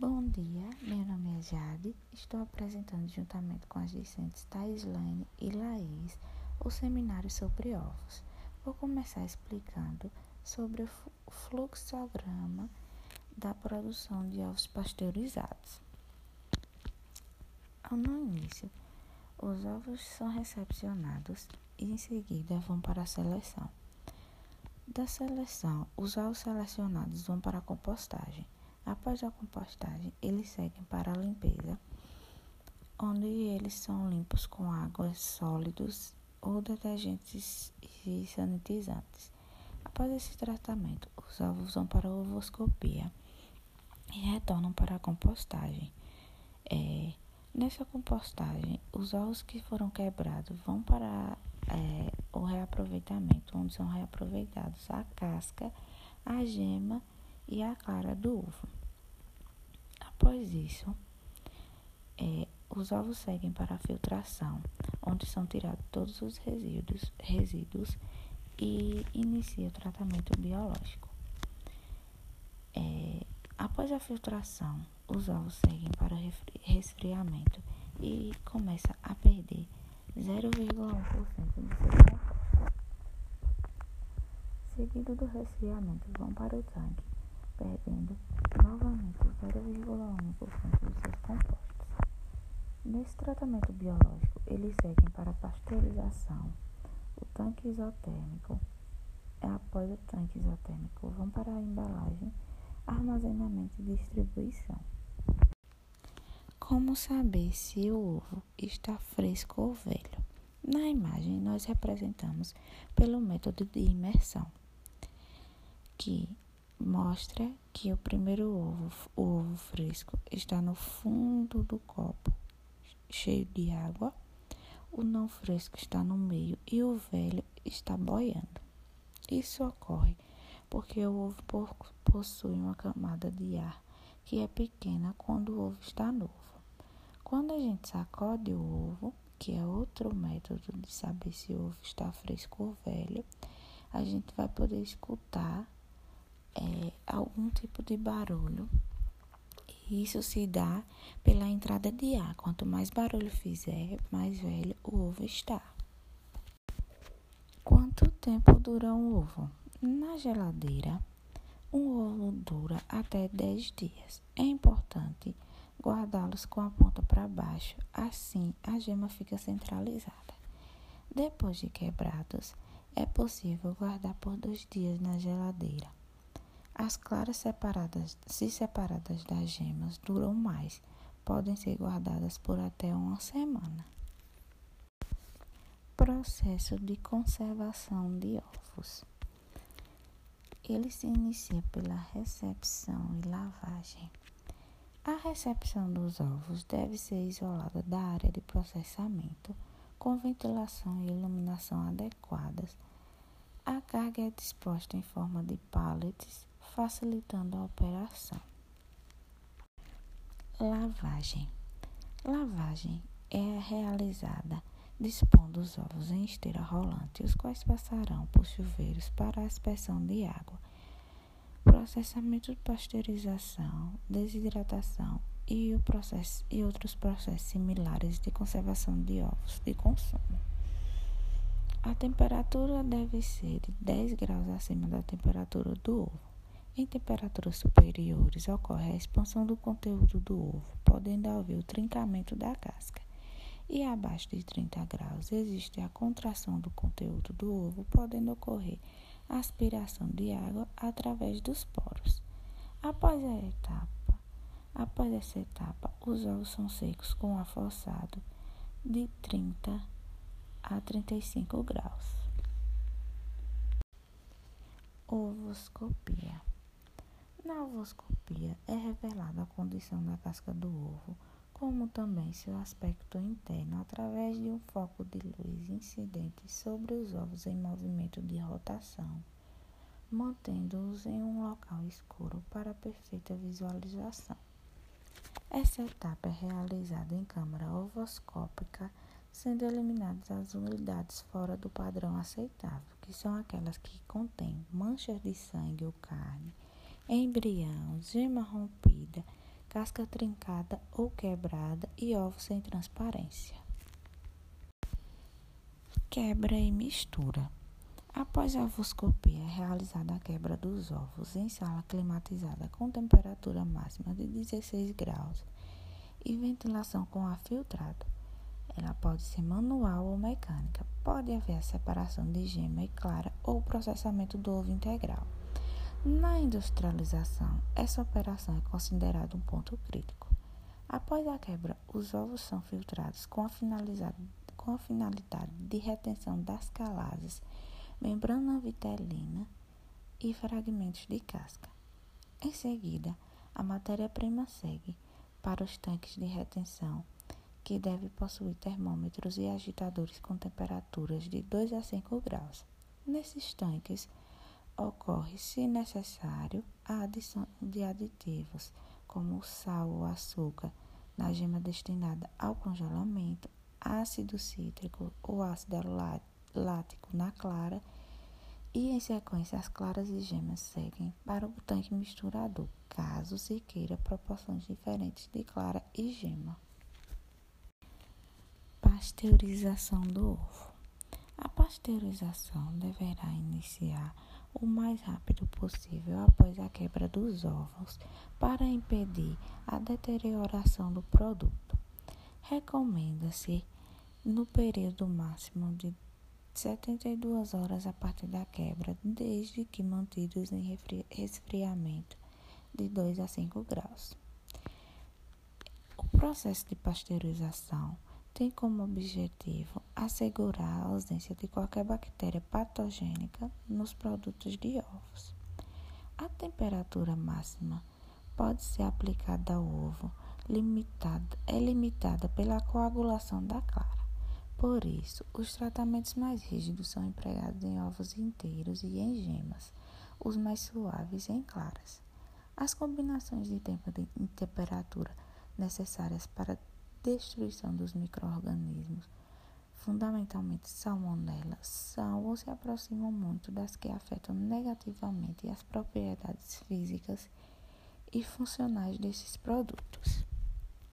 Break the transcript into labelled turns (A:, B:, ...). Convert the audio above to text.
A: Bom dia, meu nome é Jade. Estou apresentando, juntamente com as discentes Thaislane e Laís, o seminário sobre ovos. Vou começar explicando sobre o fluxograma da produção de ovos pasteurizados. No início, os ovos são recepcionados e em seguida vão para a seleção. Da seleção, os ovos selecionados vão para a compostagem. Após a compostagem, eles seguem para a limpeza, onde eles são limpos com águas sólidos ou detergentes e sanitizantes. Após esse tratamento, os ovos vão para a ovoscopia e retornam para a compostagem. É, nessa compostagem, os ovos que foram quebrados vão para é, o reaproveitamento, onde são reaproveitados a casca, a gema e a clara do ovo. Após isso, é, os ovos seguem para a filtração, onde são tirados todos os resíduos, resíduos e inicia o tratamento biológico. É, após a filtração, os ovos seguem para o resfriamento e começa a perder 0,1% de seu composto. Seguido do resfriamento, vão para o tanque, perdendo novamente 0,1% dos seus compostos. Nesse tratamento biológico, eles seguem para a pasteurização, o tanque isotérmico. Após o tanque isotérmico, vão para a embalagem, armazenamento e distribuição. Como saber se o ovo está fresco ou velho? Na imagem, nós representamos pelo método de imersão, que mostra que o primeiro ovo, o ovo fresco, está no fundo do copo, cheio de água. O não fresco está no meio e o velho está boiando. Isso ocorre porque o ovo possui uma camada de ar que é pequena quando o ovo está novo. Quando a gente sacode o ovo, que é outro método de saber se o ovo está fresco ou velho, a gente vai poder escutar é, algum tipo de barulho. Isso se dá pela entrada de ar. Quanto mais barulho fizer, mais velho o ovo está. Quanto tempo dura um ovo? Na geladeira, um ovo dura até 10 dias. É importante guardá-los com a ponta para baixo, assim a gema fica centralizada. Depois de quebrados, é possível guardar por dois dias na geladeira. As claras separadas, se separadas das gemas, duram mais, podem ser guardadas por até uma semana. Processo de conservação de ovos. Ele se inicia pela recepção e lavagem. A recepção dos ovos deve ser isolada da área de processamento, com ventilação e iluminação adequadas. A carga é disposta em forma de pallets facilitando a operação. Lavagem. Lavagem é realizada dispondo os ovos em esteira rolante, os quais passarão por chuveiros para a aspersão de água. Processamento de pasteurização, desidratação e, o processo, e outros processos similares de conservação de ovos de consumo. A temperatura deve ser de 10 graus acima da temperatura do ovo. Em temperaturas superiores, ocorre a expansão do conteúdo do ovo, podendo haver o trincamento da casca. E abaixo de 30 graus, existe a contração do conteúdo do ovo, podendo ocorrer aspiração de água através dos poros. Após a etapa, após essa etapa, os ovos são secos com a forçado de 30 a 35 graus. Ovoscopia. Na ovoscopia é revelada a condição da casca do ovo, como também seu aspecto interno, através de um foco de luz incidente sobre os ovos em movimento de rotação, mantendo-os em um local escuro para perfeita visualização. Essa etapa é realizada em câmara ovoscópica, sendo eliminadas as unidades fora do padrão aceitável, que são aquelas que contêm manchas de sangue ou carne embrião, gema rompida, casca trincada ou quebrada e ovos sem transparência. Quebra e mistura. Após a ovoscopia, é realizada a quebra dos ovos em sala climatizada com temperatura máxima de 16 graus e ventilação com ar filtrado. Ela pode ser manual ou mecânica. Pode haver a separação de gema e clara ou processamento do ovo integral. Na industrialização, essa operação é considerada um ponto crítico. Após a quebra, os ovos são filtrados com a, com a finalidade de retenção das calases, membrana vitelina e fragmentos de casca. Em seguida, a matéria-prima segue para os tanques de retenção que deve possuir termômetros e agitadores com temperaturas de 2 a 5 graus. Nesses tanques, ocorre, se necessário, a adição de aditivos, como o sal ou açúcar, na gema destinada ao congelamento, ácido cítrico ou ácido lático na clara, e em sequência as claras e gemas seguem para o tanque misturador, caso se queira proporções diferentes de clara e gema. Pasteurização do ovo. A pasteurização deverá iniciar o mais rápido possível após a quebra dos ovos para impedir a deterioração do produto. Recomenda-se no período máximo de 72 horas a partir da quebra, desde que mantidos em resfriamento de 2 a 5 graus. O processo de pasteurização tem como objetivo assegurar a ausência de qualquer bactéria patogênica nos produtos de ovos. A temperatura máxima pode ser aplicada ao ovo limitada, é limitada pela coagulação da clara. Por isso, os tratamentos mais rígidos são empregados em ovos inteiros e em gemas, os mais suaves em claras. As combinações de tempo e temperatura necessárias para destruição dos micro-organismos, fundamentalmente salmonella, são ou se aproximam muito das que afetam negativamente as propriedades físicas e funcionais desses produtos.